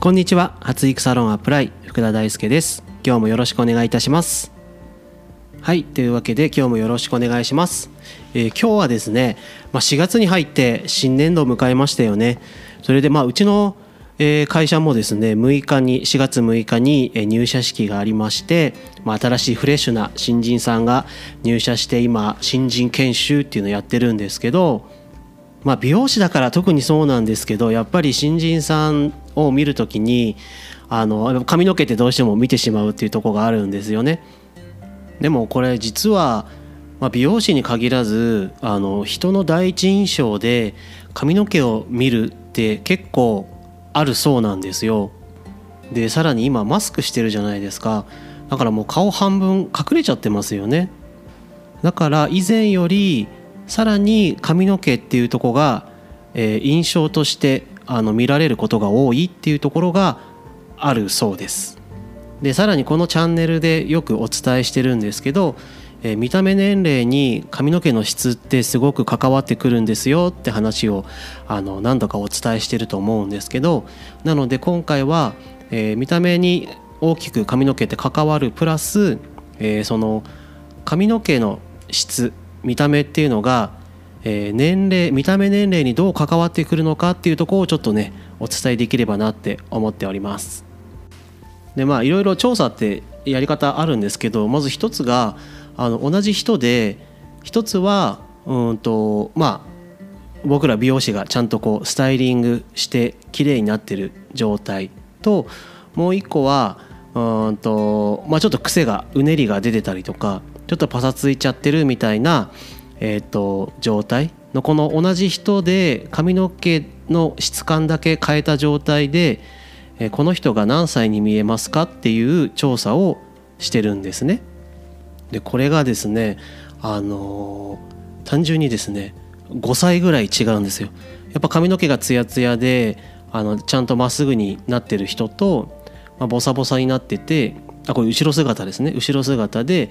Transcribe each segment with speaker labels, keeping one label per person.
Speaker 1: こんにちは。発育サロンアプライ福田大輔です。今日もよろしくお願いいたします。はいというわけで今日もよろしくお願いします、えー、今日はですねまあ、4月に入って新年度を迎えましたよね。それでまあうちの会社もですね6日に4月6日に入社式がありまして、まあ、新しいフレッシュな新人さんが入社して今新人研修っていうのをやってるんですけどまあ、美容師だから特にそうなんですけどやっぱり新人さんを見る時にあの髪の毛ってどうしても見てしまうっていうとこがあるんですよね。でもこれ実は、まあ、美容師に限らずあの人の第一印象で髪の毛を見るって結構あるそうなんですよ。でさらに今マスクしてるじゃないですかだからもう顔半分隠れちゃってますよね。だから以前よりさらに髪の毛っていうとこが、えー、印象としてあの見られることが多いっていうところがあるそうです。でさらにこのチャンネルでよくお伝えしてるんですけど、えー、見た目年齢に髪の毛の質ってすごく関わってくるんですよって話をあの何度かお伝えしてると思うんですけどなので今回は、えー、見た目に大きく髪の毛って関わるプラス、えー、その髪の毛の質見た目っていうのが、えー、年齢見た目年齢にどう関わってくるのかっていうところをちょっとねお伝えできればなって思っております。でまあいろいろ調査ってやり方あるんですけどまず一つがあの同じ人で一つはうんとまあ僕ら美容師がちゃんとこうスタイリングして綺麗になってる状態ともう一個はうんとまあちょっと癖がうねりが出てたりとかちょっとパサついちゃってるみたいな、えーと、状態？のこの同じ人で髪の毛の質感だけ変えた状態で、えー、この人が何歳に見えますか？っていう調査をしてるんですね。でこれがですねあのー、単純にですね5歳ぐらい違うんですよ。やっぱ髪の毛がツヤツヤであのちゃんとまっすぐになってる人と、まあ、ボサボサになっててあこれ後ろ姿ですね後ろ姿で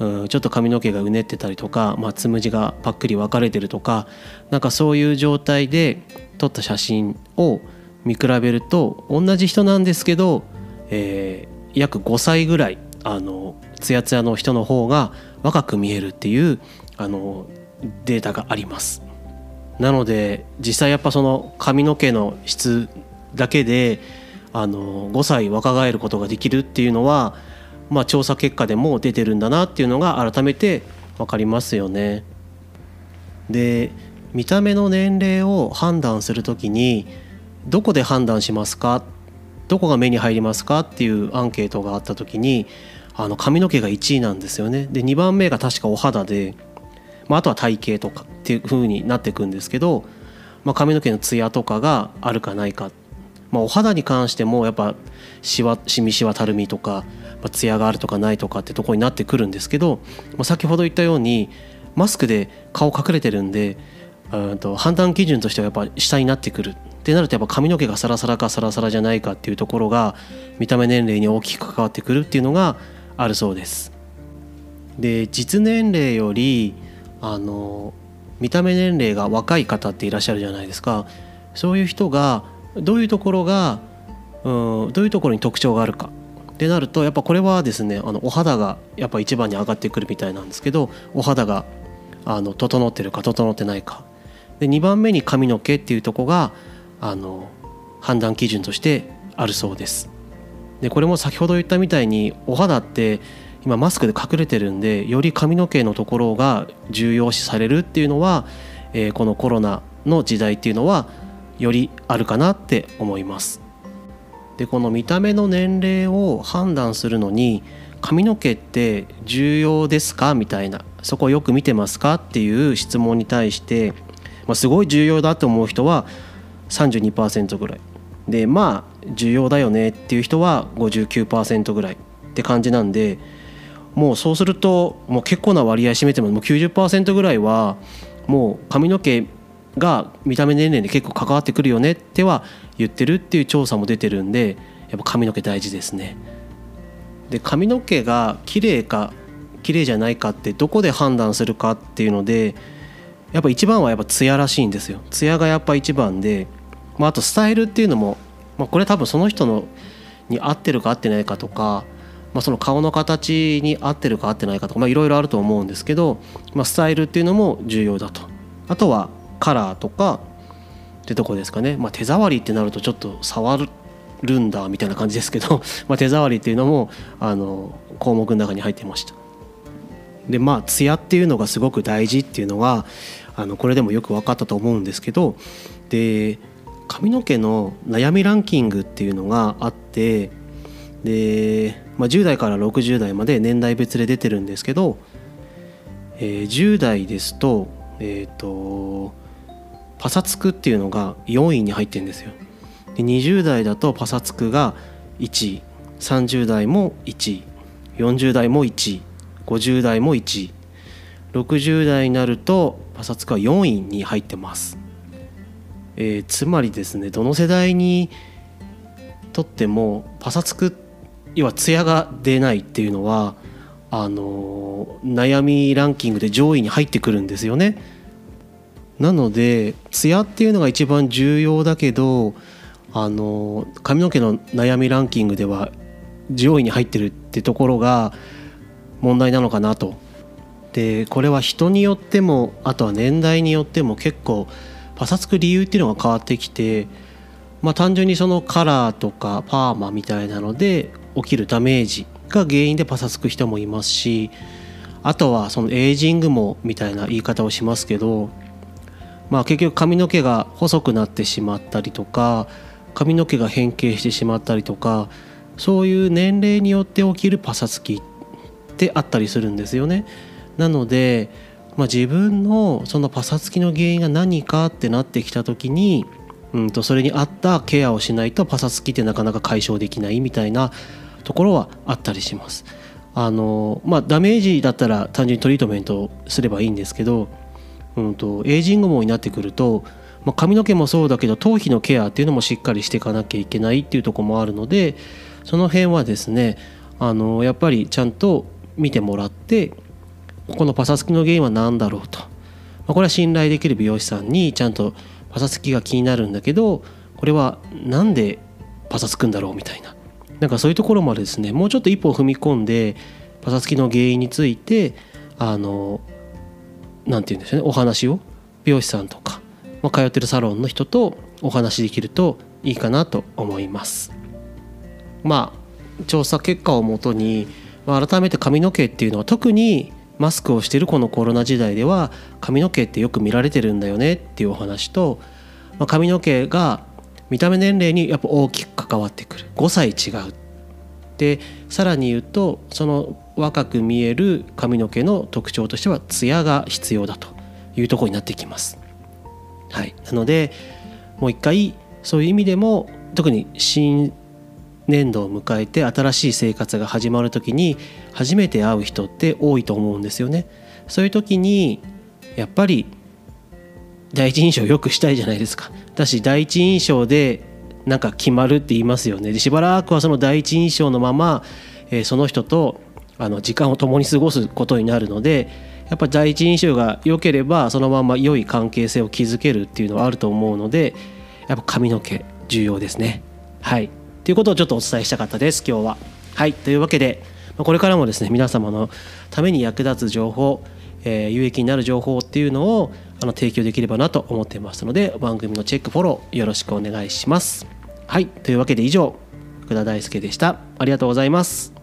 Speaker 1: うん、ちょっと髪の毛がうねってたりとか、まあ、つむじがパックリ分かれてるとかなんかそういう状態で撮った写真を見比べると同じ人なんですけど、えー、約5歳ぐらいあのツヤツヤの人の方が若く見えるっていうあのデータがあります。なので実際やっぱその髪の毛の質だけであの5歳若返ることができるっていうのはまあ、調査結果でも出てるんだなっていうのが改めて分かりますよね。で見た目の年齢を判断する時にどこで判断しますか？どこが目に入りますかっていうアンケートがあった時にあの髪の毛が1位なんですよね。で2番目が確かお肌で、まあ、あとは体型とかっていう風になっていくんですけど、まあ、髪の毛のツヤとかがあるかないか、まあ、お肌に関してもやっぱしわしみしわたるみとかまあ、艶があるとかないとかってとこになってくるんですけど、まあ、先ほど言ったようにマスクで顔隠れてるんでうんと判断基準としてはやっぱ下になってくるってなるとやっぱ髪の毛がサラサラかサラサラじゃないかっていうところが見た目年齢に大きく関わってくるっていうのがあるそうです。で実年齢よりあの見た目年齢が若い方っていらっしゃるじゃないですかそういう人がどういうところがうんどういうところに特徴があるか。ってなるとやっぱこれはですねあのお肌がやっぱ一番に上がってくるみたいなんですけどお肌があの整ってるか整ってないか。で2番目に髪の毛っていうとこがあの判断基準としてあるそうです。でこれも先ほど言ったみたいにお肌って今マスクで隠れてるんでより髪の毛のところが重要視されるっていうのは、えー、このコロナの時代っていうのはよりあるかなって思います。でこの見た目の年齢を判断するのに髪の毛って重要ですかみたいなそこよく見てますかっていう質問に対して、まあ、すごい重要だと思う人は32%ぐらい。でまあ重要だよねっていう人は59%ぐらいって感じなんでもうそうするともう結構な割合占めてももう90%ぐらいはもう髪の毛が見た目年齢に結構関わってくるよねっては言ってるっていう調査も出てるんでやっぱ髪の毛大事ですね。で髪の毛が綺麗か綺麗じゃないかってどこで判断するかっていうのでやっぱ一番はやっぱツヤらしいんですよ。ツヤがやっぱ一番で、まあ、あとスタイルっていうのもまあ、これ多分その人のに合ってるか合ってないかとか、まあ、その顔の形に合ってるか合ってないかとかいろいろあると思うんですけど、まあ、スタイルっていうのも重要だとあとはカラーとかってとこですかね、まあ、手触りってなるとちょっと触るんだみたいな感じですけど ま手触りっていうのもあの項目の中に入ってました。でまあ艶っていうのがすごく大事っていうのはあのこれでもよく分かったと思うんですけどで髪の毛の悩みランキングっていうのがあってで、まあ、10代から60代まで年代別で出てるんですけど、えー、10代ですと,、えーとパサつくっていうのが4位に入ってるんですよで20代だとパサつくが1位30代も1位40代も1位50代も1位60代になるとパサつくは4位に入ってます、えー、つまりですねどの世代にとってもパサつく要はツヤが出ないっていうのはあの悩みランキングで上位に入ってくるんですよね。なのでツヤっていうのが一番重要だけどあの髪の毛の悩みランキングでは上位に入ってるってところが問題なのかなと。でこれは人によってもあとは年代によっても結構パサつく理由っていうのが変わってきて、まあ、単純にそのカラーとかパーマみたいなので起きるダメージが原因でパサつく人もいますしあとはそのエイジングもみたいな言い方をしますけどまあ、結局髪の毛が細くなってしまったりとか髪の毛が変形してしまったりとかそういう年齢によって起きるパサつきってあったりするんですよね。なので、まあ、自分のそのパサつきの原因が何かってなってきた時に、うんとそれに合ったケアをしないとパサつきってなかなか解消できないみたいなところはあったりします。あのまあ、ダメージだったら単純にトリートメントすればいいんですけどうんと、エイジング網になってくると、まあ、髪の毛もそうだけど頭皮のケアっていうのもしっかりしていかなきゃいけないっていうとこもあるのでその辺はですねあのやっぱりちゃんと見てもらってここのパサつきの原因は何だろうと、まあ、これは信頼できる美容師さんにちゃんとパサつきが気になるんだけどこれは何でパサつくんだろうみたいな。なんかそういうところまでですね。もうちょっと一歩踏み込んでパサつきの原因についてあの何て言うんですよね。お話を美容師さんとか、まあ、通ってるサロンの人とお話できるといいかなと思います。まあ調査結果をもとに、まあ、改めて髪の毛っていうのは特にマスクをしてるこのコロナ時代では髪の毛ってよく見られてるんだよねっていうお話と、まあ、髪の毛が見た目年齢にやっぱ大きく関わってくる。5歳違う。でさらに言うとその若く見える髪の毛の特徴としてはツヤが必要だというところになってきます。はい、なのでもう一回そういう意味でも特に新年度を迎えて新しい生活が始まる時に初めて会う人って多いと思うんですよね。そういう時にやっぱり第一印象を良くしたいじゃないですか。だし第一印象でなんか決まるって言いますよね。でしばらくはその第一印象のまま、えー、その人とあの時間を共に過ごすことになるのでやっぱ第一印象が良ければそのまま良い関係性を築けるっていうのはあると思うのでやっぱ髪の毛重要ですね。はいということをちょっとお伝えしたかったです今日は。はいというわけでこれからもですね皆様のために役立つ情報、えー、有益になる情報っていうのをあの提供できればなと思ってますので番組のチェックフォローよろしくお願いします。はいというわけで以上福田大輔でした。ありがとうございます。